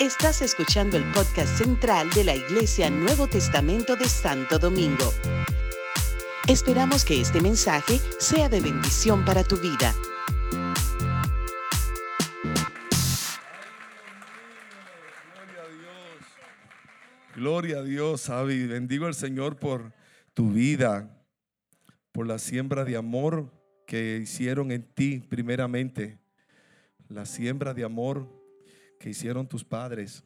Estás escuchando el podcast central de la Iglesia Nuevo Testamento de Santo Domingo. Esperamos que este mensaje sea de bendición para tu vida. Gloria a Dios. Gloria a Dios, Avi. Bendigo al Señor por tu vida, por la siembra de amor que hicieron en ti primeramente, la siembra de amor que hicieron tus padres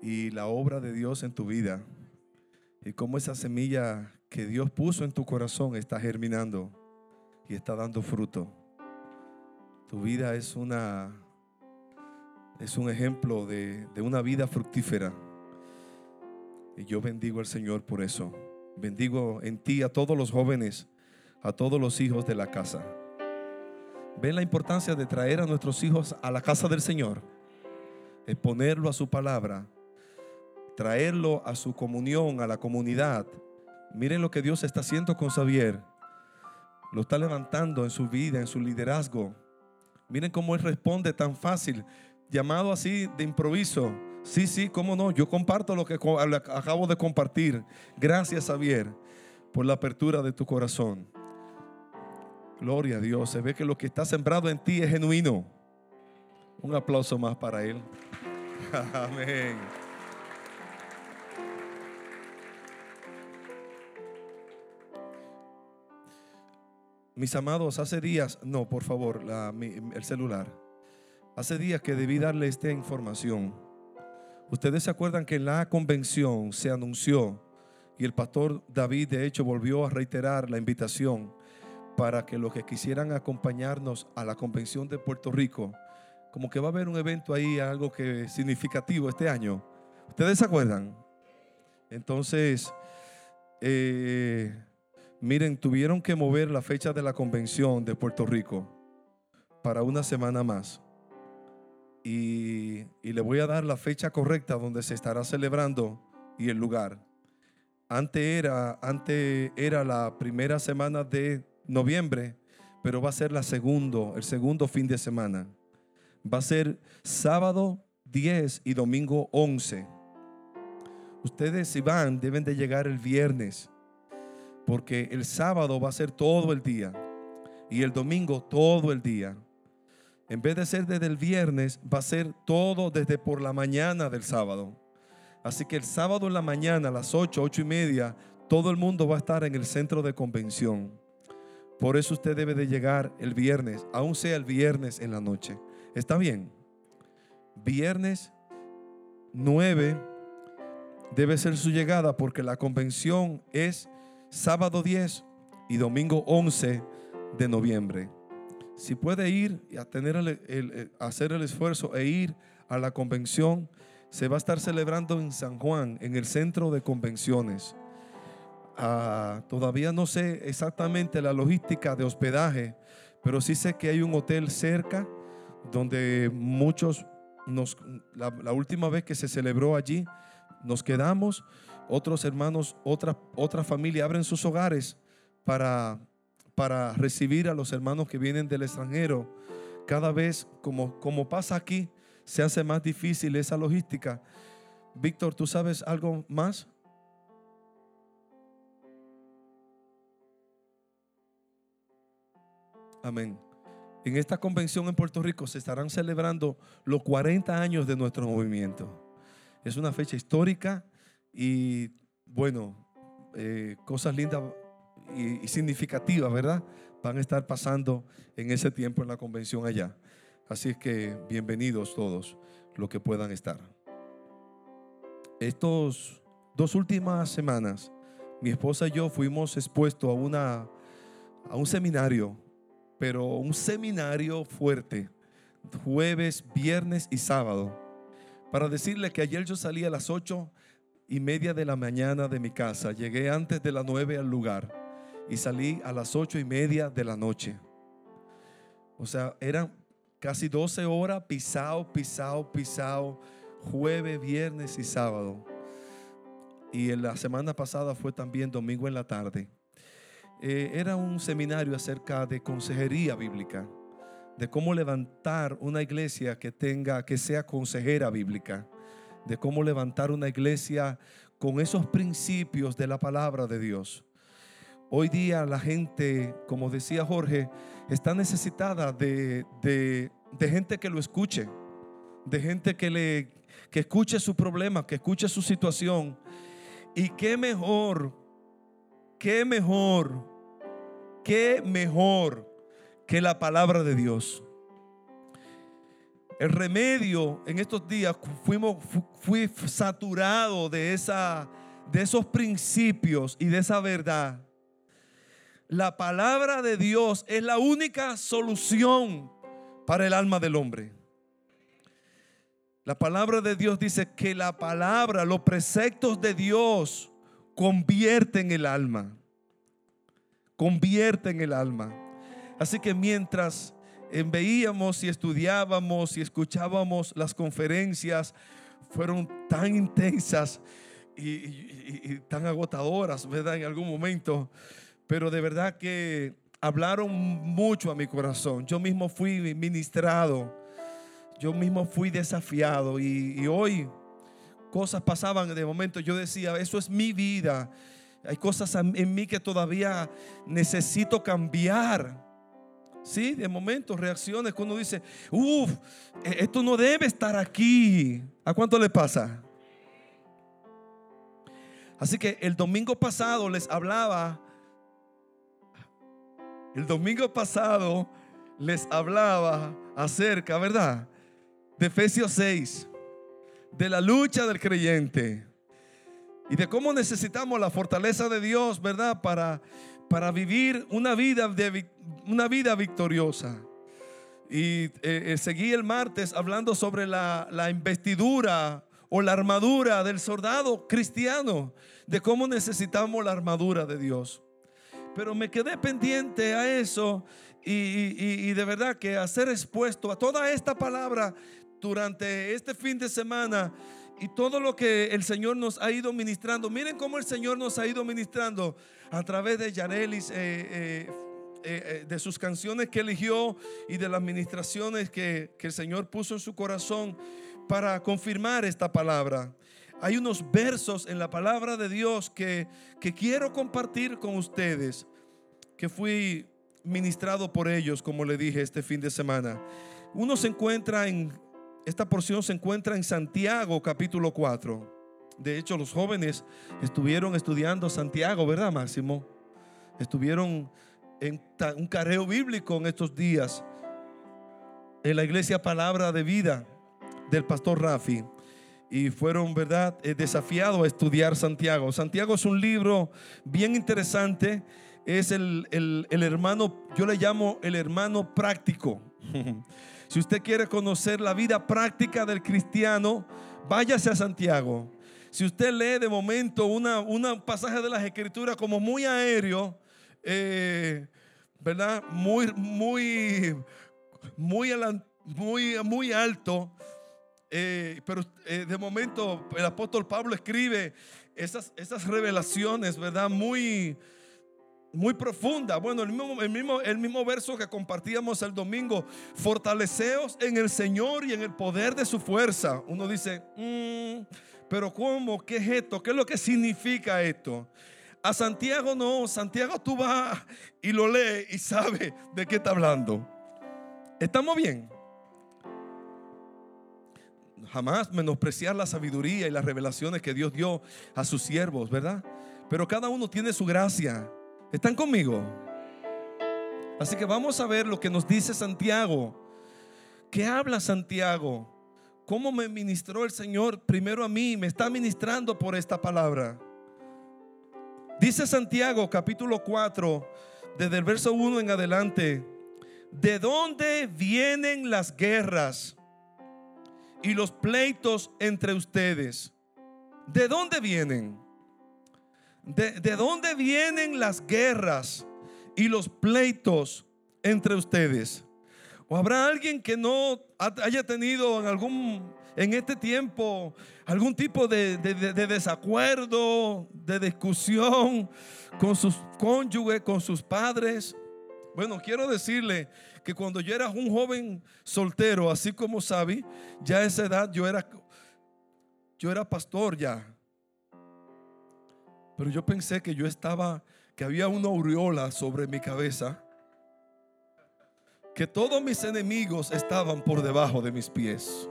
y la obra de Dios en tu vida y cómo esa semilla que Dios puso en tu corazón está germinando y está dando fruto. Tu vida es una es un ejemplo de, de una vida fructífera. Y yo bendigo al Señor por eso. Bendigo en ti a todos los jóvenes, a todos los hijos de la casa. ¿Ven la importancia de traer a nuestros hijos a la casa del Señor? Exponerlo a su palabra, traerlo a su comunión, a la comunidad. Miren lo que Dios está haciendo con Xavier. Lo está levantando en su vida, en su liderazgo. Miren cómo él responde tan fácil, llamado así de improviso. Sí, sí, cómo no. Yo comparto lo que acabo de compartir. Gracias, Xavier, por la apertura de tu corazón. Gloria a Dios. Se ve que lo que está sembrado en ti es genuino. Un aplauso más para él. Amén. Mis amados, hace días, no, por favor, el celular. Hace días que debí darle esta información. Ustedes se acuerdan que en la convención se anunció y el pastor David de hecho volvió a reiterar la invitación para que los que quisieran acompañarnos a la convención de Puerto Rico, como que va a haber un evento ahí, algo que significativo este año. ¿Ustedes se acuerdan? Entonces, eh, miren, tuvieron que mover la fecha de la convención de Puerto Rico para una semana más. Y, y, le voy a dar la fecha correcta donde se estará celebrando y el lugar. Antes era, antes era la primera semana de noviembre, pero va a ser la segundo, el segundo fin de semana. Va a ser sábado 10 y domingo 11. Ustedes si van deben de llegar el viernes, porque el sábado va a ser todo el día y el domingo todo el día. En vez de ser desde el viernes, va a ser todo desde por la mañana del sábado. Así que el sábado en la mañana, a las 8, 8 y media, todo el mundo va a estar en el centro de convención. Por eso usted debe de llegar el viernes, aun sea el viernes en la noche. ¿Está bien? Viernes 9 debe ser su llegada porque la convención es sábado 10 y domingo 11 de noviembre. Si puede ir y el, hacer el esfuerzo e ir a la convención, se va a estar celebrando en San Juan, en el centro de convenciones. Uh, todavía no sé exactamente la logística de hospedaje, pero sí sé que hay un hotel cerca donde muchos, nos, la, la última vez que se celebró allí, nos quedamos, otros hermanos, otra, otra familia abren sus hogares para para recibir a los hermanos que vienen del extranjero. Cada vez, como, como pasa aquí, se hace más difícil esa logística. Víctor, ¿tú sabes algo más? Amén. En esta convención en Puerto Rico se estarán celebrando los 40 años de nuestro movimiento. Es una fecha histórica y, bueno, eh, cosas lindas y, significativas, ¿verdad? Van a estar pasando en ese tiempo en la convención allá. Así es que bienvenidos todos los que puedan estar. Estos dos últimas semanas, mi esposa y yo fuimos expuestos a, una, a un seminario, pero un seminario fuerte, jueves, viernes y sábado. Para decirle que ayer yo salí a las ocho y media de la mañana de mi casa, llegué antes de las nueve al lugar y salí a las ocho y media de la noche. O sea, eran casi 12 horas pisado, pisado, pisado, jueves, viernes y sábado. Y en la semana pasada fue también domingo en la tarde. Eh, era un seminario acerca de consejería bíblica, de cómo levantar una iglesia que tenga, que sea consejera bíblica, de cómo levantar una iglesia con esos principios de la palabra de Dios. Hoy día la gente, como decía Jorge, está necesitada de, de, gente que lo escuche, de gente que le que escuche su problema, que escuche su situación. Y qué mejor, qué mejor, qué mejor que la palabra de Dios. El remedio en estos días fuimos, fui saturado de, esa, de esos principios y de esa verdad. La palabra de Dios es la única solución para el alma del hombre. La palabra de Dios dice que la palabra, los preceptos de Dios convierten el alma. Convierten el alma. Así que mientras veíamos y estudiábamos y escuchábamos las conferencias, fueron tan intensas y, tan agotadoras, ¿verdad? En algún momento. Pero de verdad que hablaron mucho a mi corazón. Yo mismo fui ministrado yo mismo fui desafiado y, hoy cosas pasaban de momento. Yo decía, eso es mi vida. Hay cosas en mí que todavía necesito cambiar. Sí, de momento reacciones cuando dice, uff, e-, esto no debe estar aquí. ¿A cuánto le pasa? Así que el domingo pasado les hablaba, el domingo pasado les hablaba acerca, ¿verdad? de Efesios 6, de la lucha del creyente y de cómo necesitamos la fortaleza de Dios, ¿verdad? Para, para vivir una vida, de, una vida victoriosa. Y eh, eh, seguí el martes hablando sobre la, la investidura o la armadura del soldado cristiano, de cómo necesitamos la armadura de Dios. Pero me quedé pendiente a eso y, y, y, de verdad que a ser expuesto a toda esta palabra durante este fin de semana y todo lo que el Señor nos ha ido ministrando. Miren cómo el Señor nos ha ido ministrando a través de Yarelis, eh, eh, eh, de sus canciones que eligió y de las ministraciones que, que el Señor puso en su corazón para confirmar esta palabra. Hay unos versos en la palabra de Dios que, que quiero compartir con ustedes, que fui ministrado por ellos, como le dije este fin de semana. Uno se encuentra en esta porción se encuentra en Santiago capítulo 4. De hecho, los jóvenes estuvieron estudiando Santiago, ¿verdad, Máximo? Estuvieron en un careo bíblico en estos días en la iglesia Palabra de Vida del pastor Rafi y fueron, ¿verdad?, eh, desafiados a estudiar Santiago. Santiago es un libro bien interesante, es el, el hermano, yo le llamo el hermano práctico. Si usted quiere conocer la vida práctica del cristiano, váyase a Santiago. Si usted lee de momento una, un pasaje de las escrituras como muy aéreo, eh, ¿verdad? Muy, muy, muy, muy, muy alto. Eh, pero eh, de momento el apóstol Pablo escribe esas, esas revelaciones, ¿verdad? Muy, muy profunda. Bueno, el mismo, el mismo, el mismo verso que compartíamos el domingo, fortaleceos en el Señor y en el poder de su fuerza. Uno dice, mm, pero ¿cómo? ¿Qué es esto? ¿Qué es lo que significa esto? A Santiago no, Santiago tú vas y lo lees y sabes de qué está hablando. ¿Estamos bien? Jamás menospreciar la sabiduría y las revelaciones que Dios dio a sus siervos, ¿verdad? Pero cada uno tiene su gracia. ¿Están conmigo? Así que vamos a ver lo que nos dice Santiago. ¿Qué habla Santiago? ¿Cómo me ministró el Señor primero a mí? Me está ministrando por esta palabra. Dice Santiago capítulo 4, desde el verso 1 en adelante, ¿de dónde vienen las guerras y los pleitos entre ustedes? ¿De dónde vienen? ¿De, dónde vienen las guerras y los pleitos entre ustedes? ¿O habrá alguien que no haya tenido en algún en este tiempo algún tipo de, de, desacuerdo, de discusión con sus cónyuges, con sus padres? Bueno, quiero decirle que cuando yo era un joven soltero, así como Sabi, ya a esa edad yo era yo era pastor ya. Pero yo pensé que yo estaba que había una aureola sobre mi cabeza, que todos mis enemigos estaban por debajo de mis pies.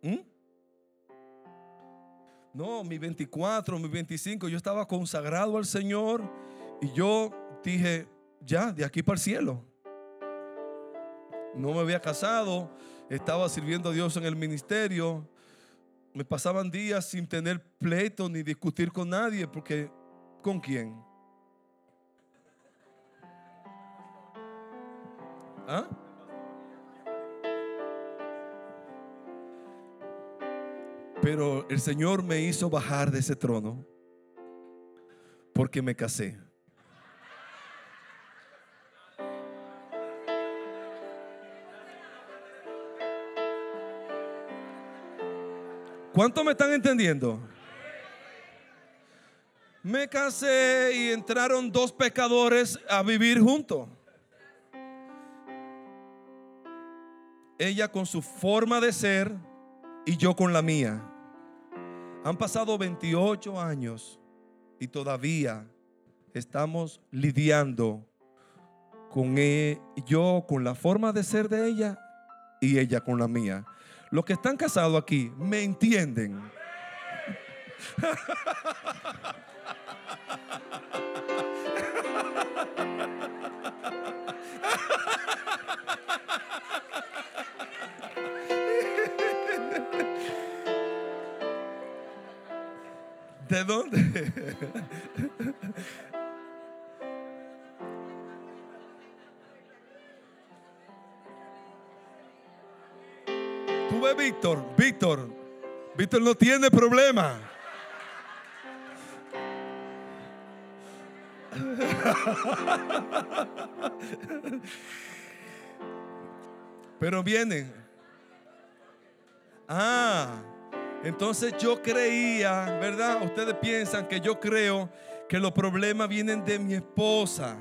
¿Mm? No, mi 24, mi 25, yo estaba consagrado al Señor y yo dije, ya, de aquí para el cielo. No me había casado, estaba sirviendo a Dios en el ministerio. Me pasaban días sin tener pleito ni discutir con nadie, porque ¿con quién? ¿Ah? Pero el Señor me hizo bajar de ese trono porque me casé. ¿Cuánto me están entendiendo? Me casé y entraron dos pecadores a vivir juntos. Ella con su forma de ser y yo con la mía. Han pasado 28 años y todavía estamos lidiando con e, yo, con la forma de ser de ella y ella con la mía. Los que están casados aquí me entienden. ¿De dónde? Víctor, Víctor, Víctor no tiene problema. Pero vienen. Ah, entonces yo creía, ¿verdad? Ustedes piensan que yo creo que los problemas vienen de mi esposa.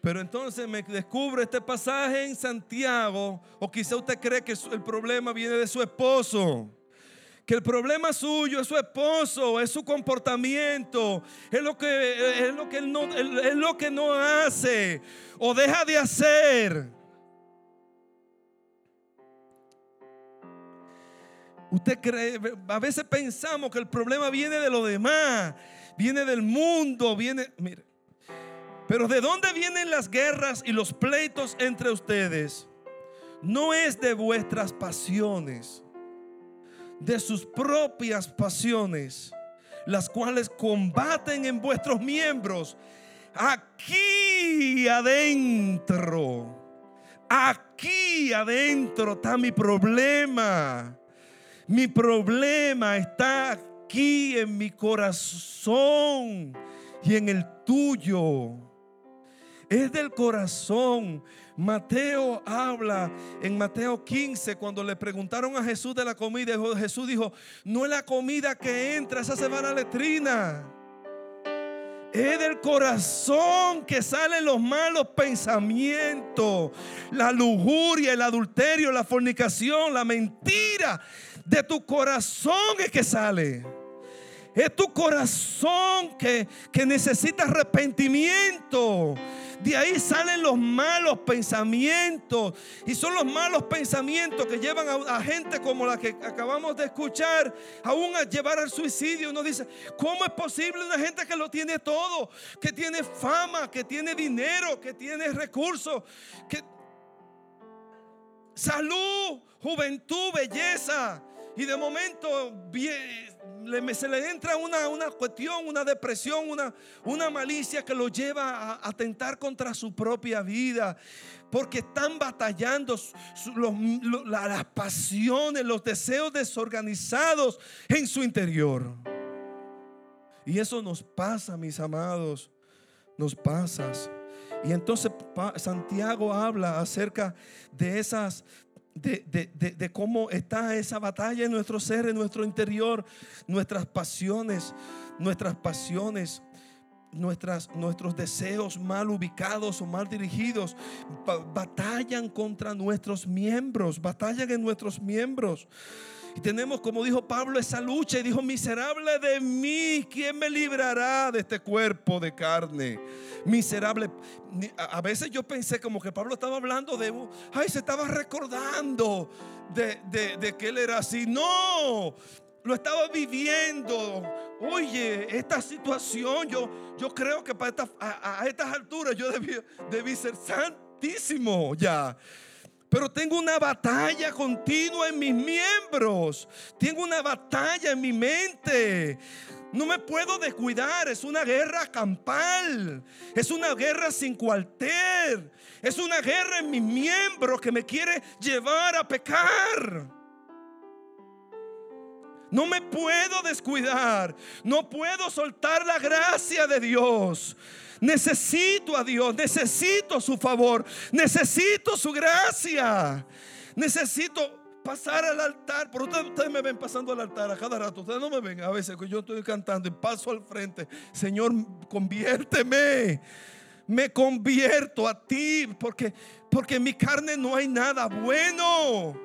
Pero entonces me descubre este pasaje en Santiago, o quizá usted cree que el problema viene de su esposo. Que el problema suyo es su esposo, es su comportamiento, es lo que, es lo que, él no, es lo que no hace o deja de hacer. Usted cree, a veces pensamos que el problema viene de lo demás, viene del mundo, viene, mire. Pero ¿de dónde vienen las guerras y los pleitos entre ustedes? No es de vuestras pasiones, de sus propias pasiones, las cuales combaten en vuestros miembros. Aquí adentro, aquí adentro está mi problema. Mi problema está aquí en mi corazón y en el tuyo. Es del corazón. Mateo habla en Mateo 15 cuando le preguntaron a Jesús de la comida. Jesús dijo, no es la comida que entra, esa se va a la letrina. Es del corazón que salen los malos pensamientos, la lujuria, el adulterio, la fornicación, la mentira. De tu corazón es que sale. Es tu corazón que, que necesita arrepentimiento. De ahí salen los malos pensamientos. Y son los malos pensamientos que llevan a, gente como la que acabamos de escuchar, aún a llevar al suicidio. Uno dice, ¿cómo es posible una gente que lo tiene todo? Que tiene fama, que tiene dinero, que tiene recursos, que... Salud, juventud, belleza. Y de momento se le entra una, una cuestión, una depresión, una, una malicia que lo lleva a atentar contra su propia vida. Porque están batallando las pasiones, los deseos desorganizados en su interior. Y eso nos pasa, mis amados, nos pasa. Y entonces Santiago habla acerca de esas de, de- de- de cómo está esa batalla en nuestro ser, en nuestro interior, nuestras pasiones, nuestras pasiones. Nuestras, nuestros deseos mal ubicados o mal dirigidos ba- batallan contra nuestros miembros, batallan en nuestros miembros. Y tenemos, como dijo Pablo, esa lucha y dijo, miserable de mí, ¿quién me librará de este cuerpo de carne? Miserable. A veces yo pensé como que Pablo estaba hablando de, ay, se estaba recordando de, de- de que él era así. No, lo estaba viviendo. Oye, esta situación, yo, yo creo que para esta- a, a estas alturas yo debí, debí ser santísimo ya. Pero tengo una batalla continua en mis miembros. Tengo una batalla en mi mente. No me puedo descuidar. Es una guerra campal. Es una guerra sin cuartel. Es una guerra en mis miembros que me quiere llevar a pecar. No me puedo descuidar. No puedo soltar la gracia de Dios. Necesito a Dios. Necesito su favor. Necesito su gracia. Necesito pasar al altar. Pero ustedes, ustedes me ven pasando al altar a cada rato. Ustedes no me ven a veces que yo estoy cantando y paso al frente. Señor, conviérteme. Me convierto a ti porque porque en mi carne no hay nada bueno.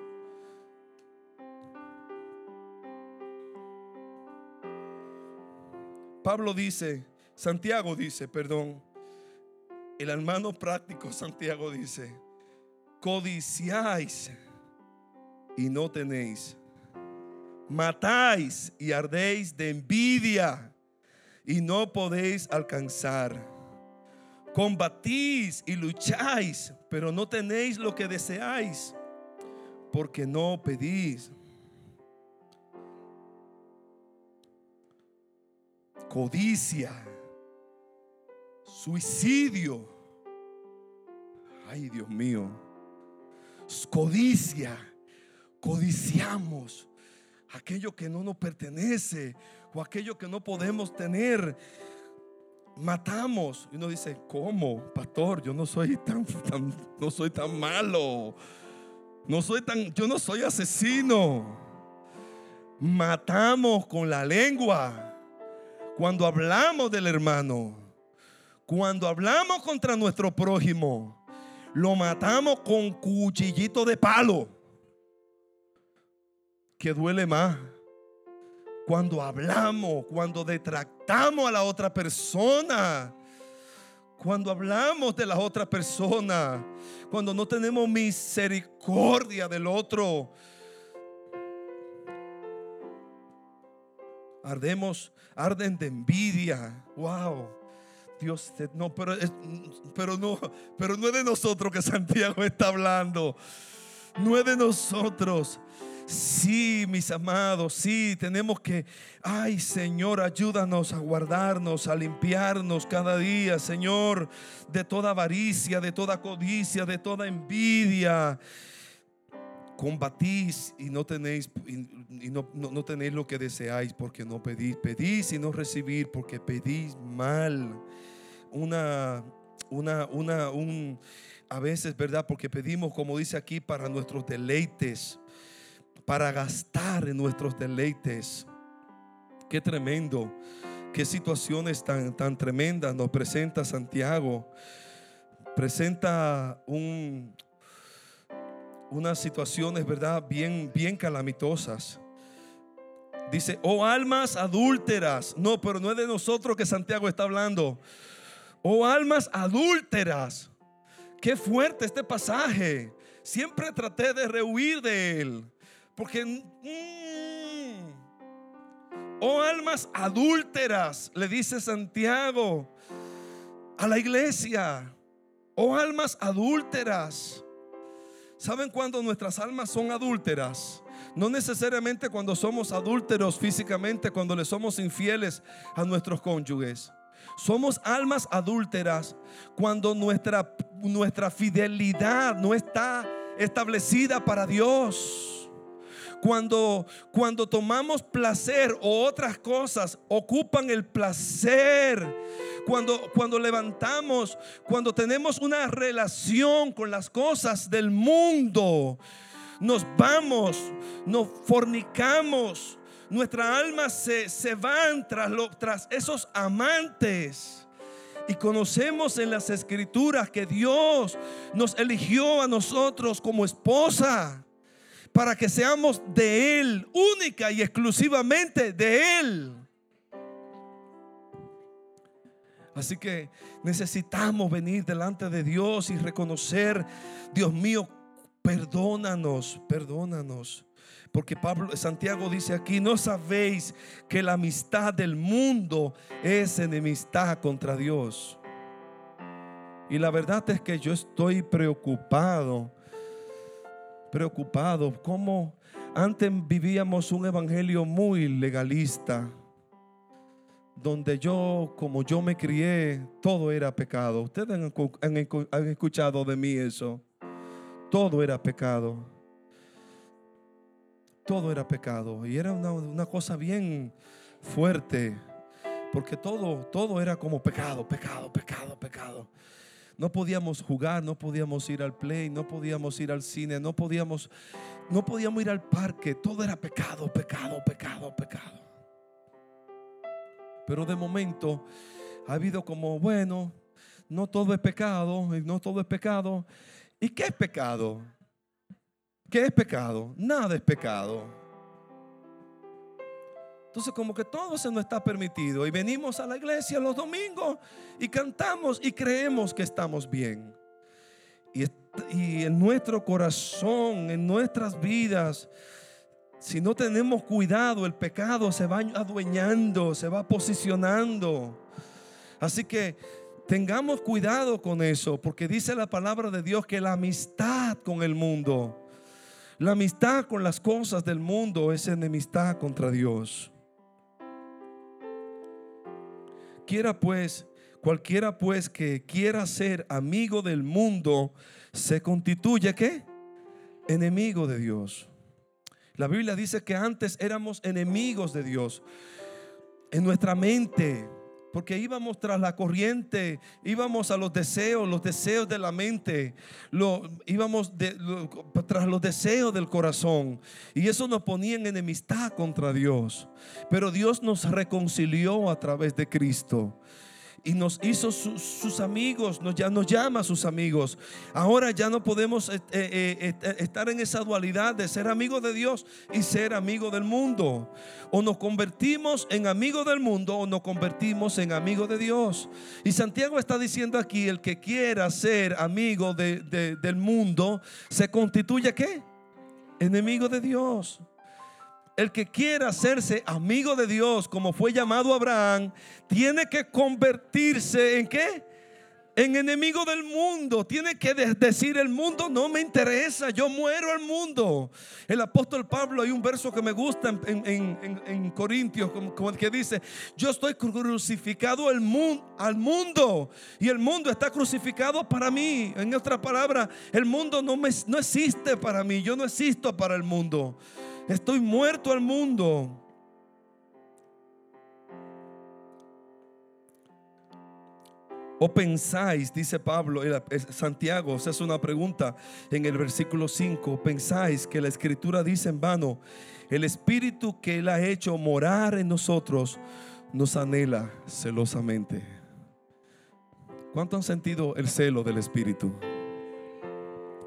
Pablo dice, Santiago dice, perdón, el hermano práctico Santiago dice, codiciáis y no tenéis, matáis y ardéis de envidia y no podéis alcanzar, combatís y lucháis, pero no tenéis lo que deseáis, porque no pedís. codicia, suicidio. Ay, Dios mío. Codicia. Codiciamos aquello que no nos pertenece o aquello que no podemos tener. Matamos. Y uno dice, ¿cómo, pastor? Yo no soy tan, no soy tan malo. No soy tan, yo no soy asesino. Matamos con la lengua. Cuando hablamos del hermano, cuando hablamos contra nuestro prójimo, lo matamos con cuchillito de palo, que duele más. Cuando hablamos, cuando detractamos a la otra persona, cuando hablamos de la otra persona, cuando no tenemos misericordia del otro, ardemos, arden de envidia. Wow. Dios, no, pero, pero no, pero no es de nosotros que Santiago está hablando. No es de nosotros. Sí, mis amados, sí, tenemos que, ay Señor, ayúdanos a guardarnos, a limpiarnos cada día, Señor, de toda avaricia, de toda codicia, de toda envidia combatís y no tenéis y, no, no- no tenéis lo que deseáis porque no pedís, pedís y no recibir porque pedís mal. Una, una, una, un, a veces, ¿verdad? Porque pedimos, como dice aquí, para nuestros deleites, para gastar en nuestros deleites. Qué tremendo, qué situaciones tan, tan tremendas nos presenta Santiago. Presenta un, unas situaciones, ¿verdad? Bien, bien calamitosas. Dice, oh almas adúlteras. No, pero no es de nosotros que Santiago está hablando. Oh almas adúlteras. Qué fuerte este pasaje. Siempre traté de rehuir de él. Porque, mm, oh almas adúlteras, le dice Santiago a la iglesia. Oh almas adúlteras. ¿Saben cuando nuestras almas son adúlteras? No necesariamente cuando somos adúlteros físicamente, cuando le somos infieles a nuestros cónyuges. Somos almas adúlteras cuando nuestra, nuestra fidelidad no está establecida para Dios. Cuando, cuando tomamos placer o otras cosas ocupan el placer. Cuando, cuando levantamos, cuando tenemos una relación con las cosas del mundo. nos vamos, nos fornicamos, nuestra alma se, se van tras, tras esos amantes. Y conocemos en las escrituras que Dios nos eligió a nosotros como esposa para que seamos de Él, única y exclusivamente de Él. Así que necesitamos venir delante de Dios y reconocer, Dios mío, perdónanos, perdónanos. Porque Pablo Santiago dice aquí, no sabéis que la amistad del mundo es enemistad contra Dios. Y la verdad es que yo estoy preocupado, preocupado, como antes vivíamos un evangelio muy legalista, donde yo, como yo me crié, todo era pecado. Ustedes han, escuchado de mí eso. Todo era pecado todo era pecado. Y era una, cosa bien fuerte. Porque todo, todo era como pecado, pecado, pecado, pecado. No podíamos jugar, no podíamos ir al play, no podíamos ir al cine, no podíamos, no podíamos ir al parque. Todo era pecado, pecado, pecado, pecado. Pero de momento ha habido como, bueno, no todo es pecado, no todo es pecado. ¿Y qué es pecado? ¿Qué es pecado? Nada es pecado. Entonces como que todo se nos está permitido y venimos a la iglesia los domingos y cantamos y creemos que estamos bien. Y, y en nuestro corazón, en nuestras vidas, si no tenemos cuidado, el pecado se va adueñando, se va posicionando. Así que tengamos cuidado con eso, porque dice la palabra de Dios que la amistad con el mundo la amistad con las cosas del mundo es enemistad contra Dios. Quiera pues, cualquiera pues que quiera ser amigo del mundo, se constituye ¿qué? Enemigo de Dios. La Biblia dice que antes éramos enemigos de Dios. En nuestra mente, porque íbamos tras la corriente, íbamos a los deseos, los deseos de la mente, lo, íbamos tras los deseos del corazón. Y eso nos ponía en enemistad contra Dios. Pero Dios nos reconcilió a través de Cristo y nos hizo sus amigos, nos, ya, nos llama sus amigos. Ahora ya no podemos eh, eh, eh, estar en esa dualidad de ser amigo de Dios y ser amigo del mundo. O nos convertimos en amigo del mundo o nos convertimos en amigo de Dios. Y Santiago está diciendo aquí, el que quiera ser amigo del mundo, se constituye qué? Enemigo de Dios. El que quiera hacerse amigo de Dios, como fue llamado Abraham, tiene que convertirse en qué? En enemigo del mundo. Tiene que decir el mundo no me interesa, yo muero al mundo. El apóstol Pablo, hay un verso que me gusta en, Corintios, como, el que dice, yo estoy crucificado al mundo, al mundo y el mundo está crucificado para mí. En otra palabra, el mundo no, me, no existe para mí, yo no existo para el mundo. Estoy muerto al mundo. ¿O pensáis, dice Pablo, Santiago, se hace una pregunta en el versículo 5, pensáis que la escritura dice en vano, el espíritu que Él ha hecho morar en nosotros nos anhela celosamente? ¿Cuánto han sentido el celo del espíritu?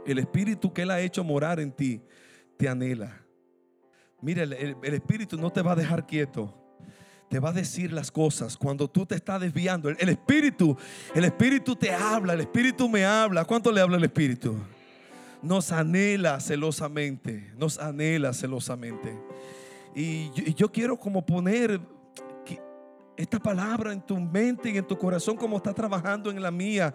El espíritu que Él ha hecho morar en ti te anhela. Mira, el, Espíritu no te va a dejar quieto. Te va a decir las cosas cuando tú te estás desviando. El, Espíritu, el Espíritu te habla, el Espíritu me habla. ¿Cuánto le habla el Espíritu? Nos anhela celosamente, nos anhela celosamente. Y yo quiero como poner esta palabra en tu mente y en tu corazón como está trabajando en la mía.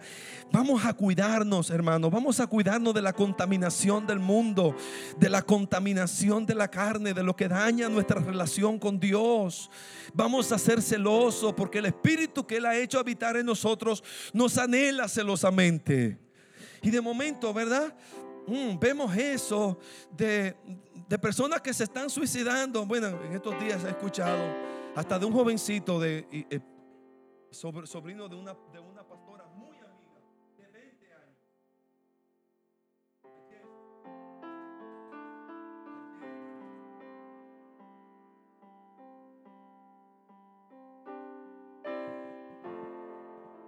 Vamos a cuidarnos, hermanos. Vamos a cuidarnos de la contaminación del mundo, de la contaminación de la carne, de lo que daña nuestra relación con Dios. Vamos a ser celosos porque el Espíritu que Él ha hecho habitar en nosotros nos anhela celosamente. Y de momento, ¿verdad? Mm, vemos eso de, de personas que se están suicidando. Bueno, en estos días he escuchado hasta de un jovencito de eh, sobrino de una, de una pastora muy amiga de 20 años.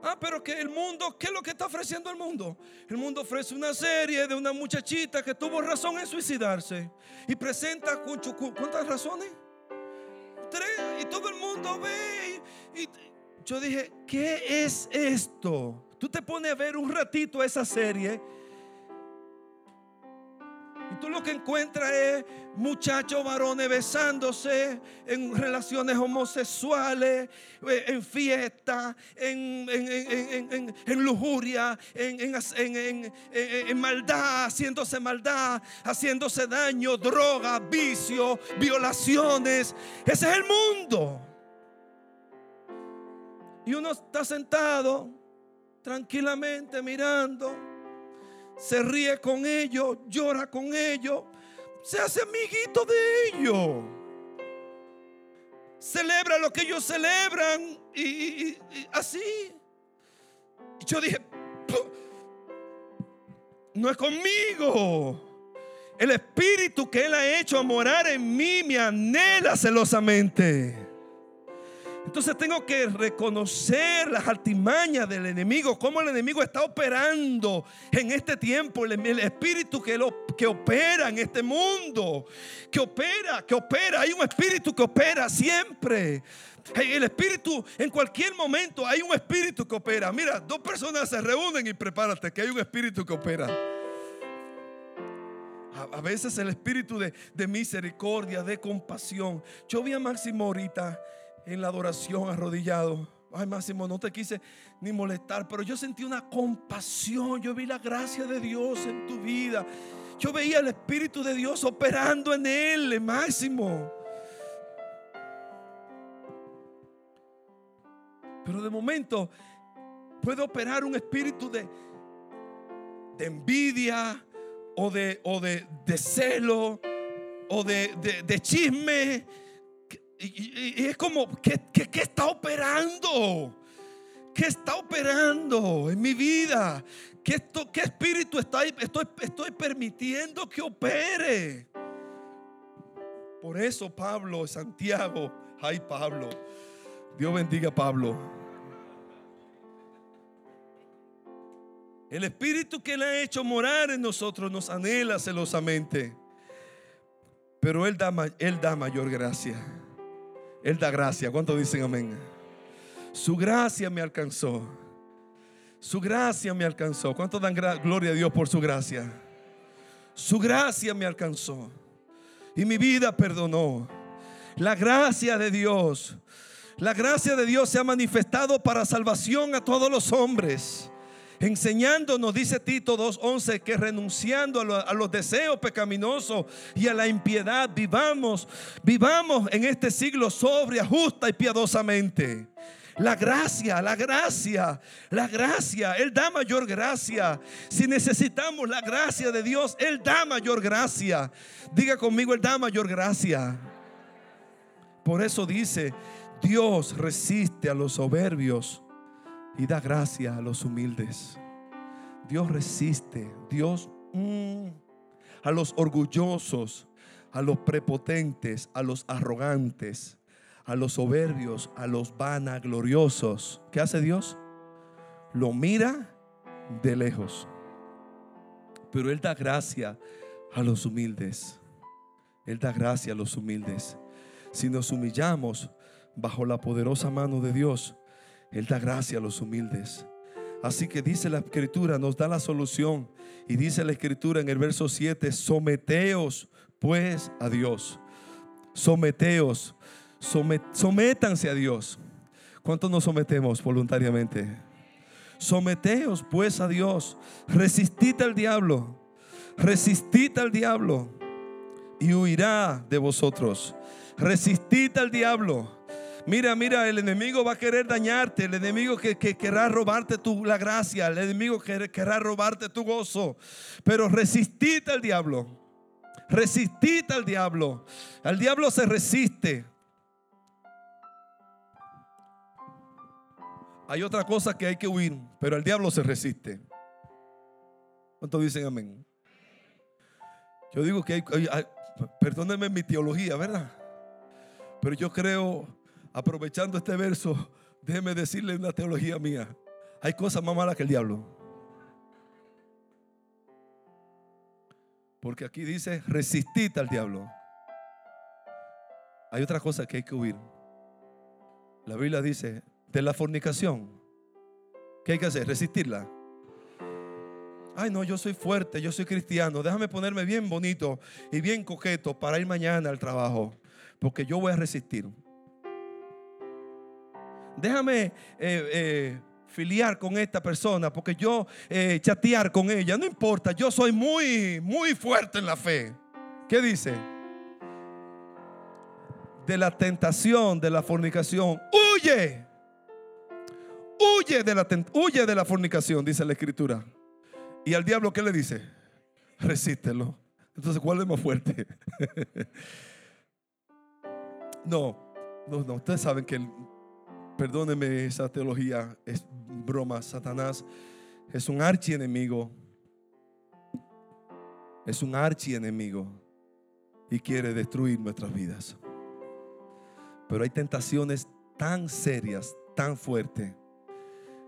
Ah, pero que el mundo, ¿qué es lo que está ofreciendo el mundo? El mundo ofrece una serie de una muchachita que tuvo razón en suicidarse y presenta ¿cuántas razones? Y yo dije, ¿qué es esto? Tú te pones a ver un ratito esa serie y tú lo que encuentras es muchachos varones besándose en relaciones homosexuales, eh, en fiesta, en, en, lujuria, en, maldad, haciéndose maldad, haciéndose daño, droga, vicio, violaciones. Ese es el mundo. Y uno está sentado tranquilamente mirando se ríe con ellos, llora con ellos, se hace amiguito de ellos. Celebra lo que ellos celebran y, así. Y yo dije, no es conmigo. El espíritu que Él ha hecho morar en mí me anhela celosamente. Entonces tengo que reconocer las artimañas del enemigo, cómo el enemigo está operando en este tiempo, el, espíritu que, que opera en este mundo, que opera, que opera, hay un espíritu que opera siempre. El espíritu, en cualquier momento hay un espíritu que opera. Mira, dos personas se reúnen y prepárate que hay un espíritu que opera. A, veces el espíritu de, de misericordia, de compasión. Yo vi a Máximo ahorita en la adoración arrodillado. Ay, Máximo, no te quise ni molestar, pero yo sentí una compasión. Yo vi la gracia de Dios en tu vida. Yo veía el Espíritu de Dios operando en él, Máximo. Pero de momento puede operar un espíritu de, envidia o de, celo o de chisme y, es como, ¿qué, está operando? ¿Qué está operando en mi vida? ¿Qué, esto, qué espíritu está, estoy, estoy permitiendo que opere? Por eso Pablo, Santiago, ay Pablo, Dios bendiga a Pablo. El espíritu que le ha hecho morar en nosotros nos anhela celosamente, pero Él da, él da mayor gracia. Él da gracia. ¿Cuántos dicen amén? Su gracia me alcanzó. Su gracia me alcanzó. ¿Cuántos dan gloria a Dios por su gracia? Su gracia me alcanzó. Y mi vida perdonó. La gracia de Dios. La gracia de Dios se ha manifestado para salvación a todos los hombres enseñándonos, dice Tito 2.11, que renunciando a, los deseos pecaminosos y a la impiedad, vivamos, vivamos en este siglo sobria, justa y piadosamente. La gracia, la gracia, la gracia, Él da mayor gracia. Si necesitamos la gracia de Dios, Él da mayor gracia. Diga conmigo, Él da mayor gracia. Por eso dice, Dios resiste a los soberbios y da gracia a los humildes. Dios resiste, Dios mm, a los orgullosos, a los prepotentes, a los arrogantes, a los soberbios, a los vanagloriosos. ¿Qué hace Dios? Lo mira de lejos. Pero Él da gracia a los humildes. Él da gracia a los humildes. Si nos humillamos bajo la poderosa mano de Dios, él da gracia a los humildes. Así que dice la escritura, nos da la solución. Y dice la escritura en el verso 7, someteos pues a Dios. Someteos, sométanse a Dios. ¿Cuántos nos sometemos voluntariamente? Someteos pues a Dios. Resistid al diablo. Resistid al diablo y huirá de vosotros. Resistid al diablo Mira, mira, el enemigo va a querer dañarte, el enemigo que, querrá robarte tu, la gracia, el enemigo que querrá robarte tu gozo. Pero resistite al diablo. Resistite al diablo. Al diablo se resiste. Hay otra cosa que hay que huir, pero al diablo se resiste. ¿Cuántos dicen amén? Yo digo que hay, perdónenme mi teología, ¿verdad? Pero yo creo aprovechando este verso, déjeme decirle una teología mía. Hay cosas más malas que el diablo. Porque aquí dice, resistid al diablo. Hay otra cosa que hay que huir. La Biblia dice, de la fornicación. ¿Qué hay que hacer? Resistirla. Ay, no, yo soy fuerte, yo soy cristiano. Déjame ponerme bien bonito y bien coqueto para ir mañana al trabajo. Porque yo voy a resistir. Déjame eh, eh, filiar con esta persona, porque yo eh, chatear con ella, no importa, yo soy muy, muy fuerte en la fe. ¿Qué dice? De la tentación, de la fornicación, huye. Huye de la, huye de la fornicación, dice la escritura. Y al diablo, ¿qué le dice? Resístelo. Entonces, ¿cuál es más fuerte? no, no, no. Ustedes saben que Perdóneme esa teología, es broma. Satanás es un archienemigo. Es un archienemigo y quiere destruir nuestras vidas. Pero hay tentaciones tan serias, tan fuertes,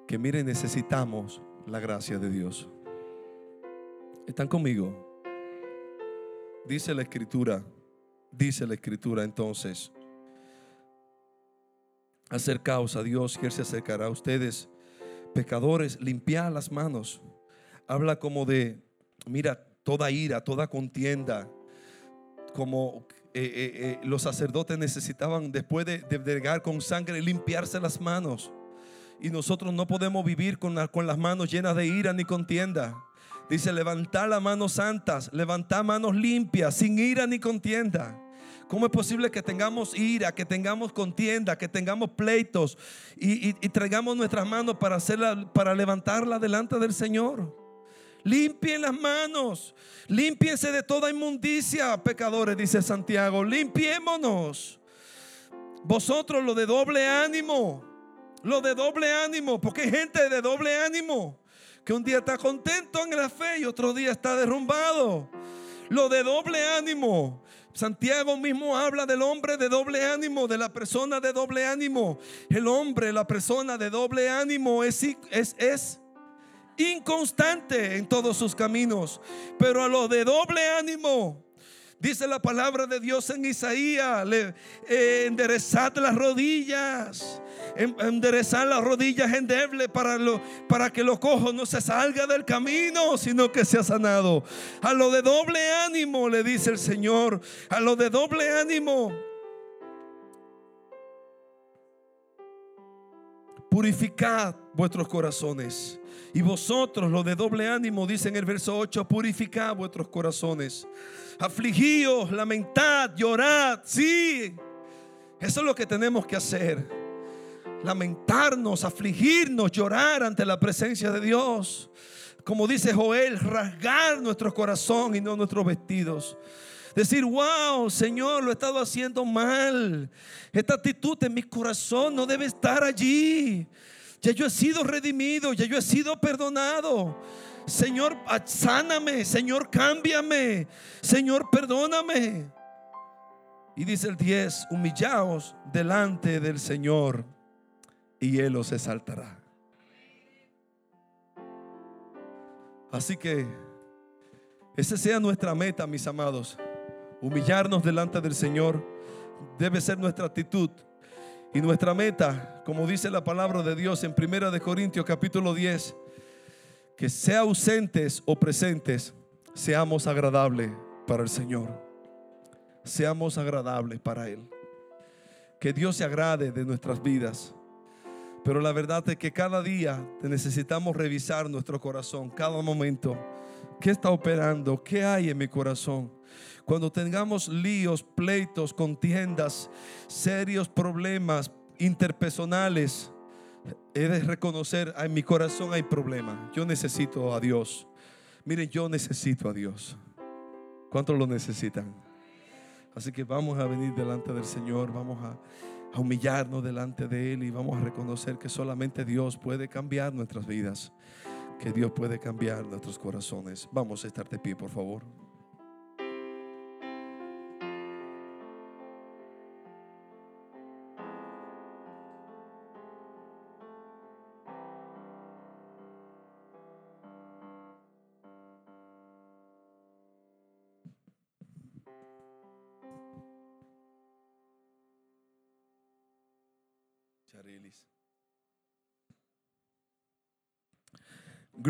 que miren, necesitamos la gracia de Dios. ¿Están conmigo? Dice la escritura, dice la escritura entonces Acercaos a Dios, que Él se acercará a ustedes. Pecadores, limpiad las manos. Habla como de, mira, toda ira, toda contienda, como eh, eh, eh, los sacerdotes necesitaban después de, de con sangre limpiarse las manos. Y nosotros no podemos vivir con, con las manos llenas de ira ni contienda. Dice, levantad las manos santas, levantad manos limpias, sin ira ni contienda. ¿Cómo es posible que tengamos ira, que tengamos contienda, que tengamos pleitos y, traigamos nuestras manos para, hacerla, para levantarla delante del Señor? Limpien las manos, limpiense de toda inmundicia, pecadores, dice Santiago. Limpiémonos. Vosotros lo de doble ánimo, lo de doble ánimo, porque hay gente de doble ánimo que un día está contento en la fe y otro día está derrumbado. Lo de doble ánimo. Santiago mismo habla del hombre de doble ánimo, de la persona de doble ánimo. El hombre, la persona de doble ánimo es, inconstante en todos sus caminos. Pero a los de doble ánimo, dice la palabra de Dios en Isaías, eh, enderezad las rodillas enderezar las rodillas endebles para, lo, para que los cojos no se salga del camino, sino que sea sanado. A lo de doble ánimo, le dice el Señor, a lo de doble ánimo. Purificad vuestros corazones. Y vosotros, los de doble ánimo, dice en el verso 8, purificad vuestros corazones. Afligíos, lamentad, llorad. Sí, eso es lo que tenemos que hacer lamentarnos, afligirnos, llorar ante la presencia de Dios. Como dice Joel, rasgar nuestro corazón y no nuestros vestidos. Decir, wow, Señor, lo he estado haciendo mal. Esta actitud en mi corazón no debe estar allí. Ya yo he sido redimido, ya yo he sido perdonado. Señor, sáname, Señor, cámbiame, Señor, perdóname. Y dice el 10, humillaos delante del Señor y Él os exaltará. Así que esa sea nuestra meta, mis amados. Humillarnos delante del Señor debe ser nuestra actitud. Y nuestra meta, como dice la palabra de Dios en Primera de Corintios capítulo 10, que sea ausentes o presentes, seamos agradables para el Señor. Seamos agradables para Él. Que Dios se agrade de nuestras vidas. Pero la verdad es que cada día necesitamos revisar nuestro corazón, cada momento. ¿Qué está operando? ¿Qué hay en mi corazón? Cuando tengamos líos, pleitos, contiendas, serios problemas interpersonales, he de reconocer, en mi corazón hay problema. Yo necesito a Dios. Miren, yo necesito a Dios. ¿Cuántos lo necesitan? Así que vamos a venir delante del Señor, vamos a a humillarnos delante de Él y vamos a reconocer que solamente Dios puede cambiar nuestras vidas, que Dios puede cambiar nuestros corazones. Vamos a estar de pie, por favor.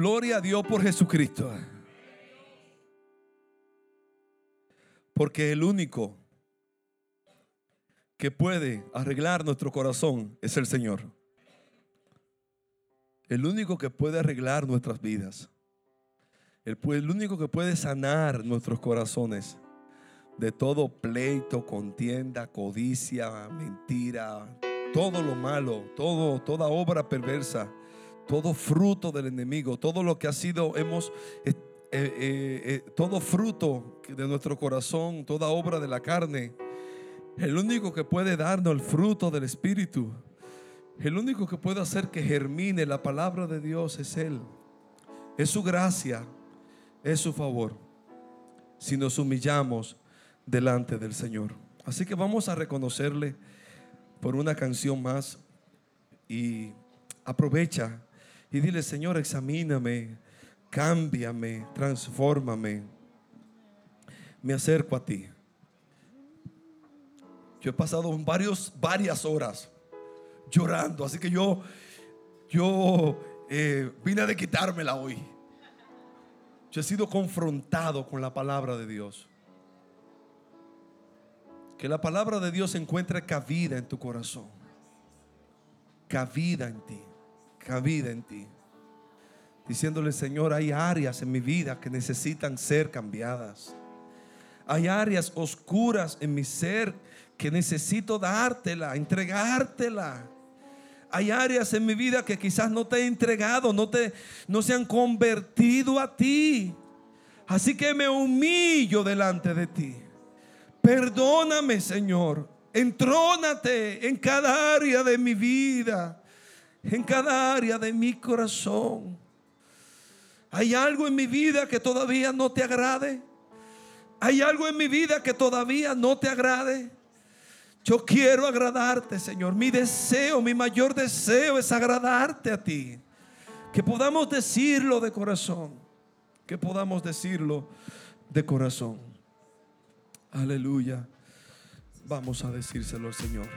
Gloria a Dios por Jesucristo. Porque el único que puede arreglar nuestro corazón es el Señor. El único que puede arreglar nuestras vidas. El, único que puede sanar nuestros corazones de todo pleito, contienda, codicia, mentira, todo lo malo, todo, toda obra perversa, todo fruto del enemigo, todo lo que ha sido, hemos, eh, eh, eh, todo fruto de nuestro corazón, toda obra de la carne el único que puede darnos el fruto del Espíritu, el único que puede hacer que germine la palabra de Dios es Él. Es su gracia, es su favor, si nos humillamos delante del Señor. Así que vamos a reconocerle por una canción más y aprovecha y dile, Señor, examíname, cámbiame, transfórmame. Me acerco a ti. Yo he pasado varios, varias horas llorando, así que yo, yo eh, vine de quitármela hoy. Yo he sido confrontado con la palabra de Dios. Que la palabra de Dios encuentre cabida en tu corazón. Cabida en ti. Cabida en ti. Diciéndole, Señor, hay áreas en mi vida que necesitan ser cambiadas. Hay áreas oscuras en mi ser que necesito dártela, entregártela. Hay áreas en mi vida que quizás no te he entregado, no, te, no se han convertido a ti. Así que me humillo delante de ti. Perdóname, Señor. Entrónate en cada área de mi vida, en cada área de mi corazón. ¿Hay algo en mi vida que todavía no te agrade? ¿Hay algo en mi vida que todavía no te agrade? Yo quiero agradarte, Señor. Mi deseo, mi mayor deseo es agradarte a ti. Que podamos decirlo de corazón. Que podamos decirlo de corazón. Aleluya. Vamos a decírselo al Señor.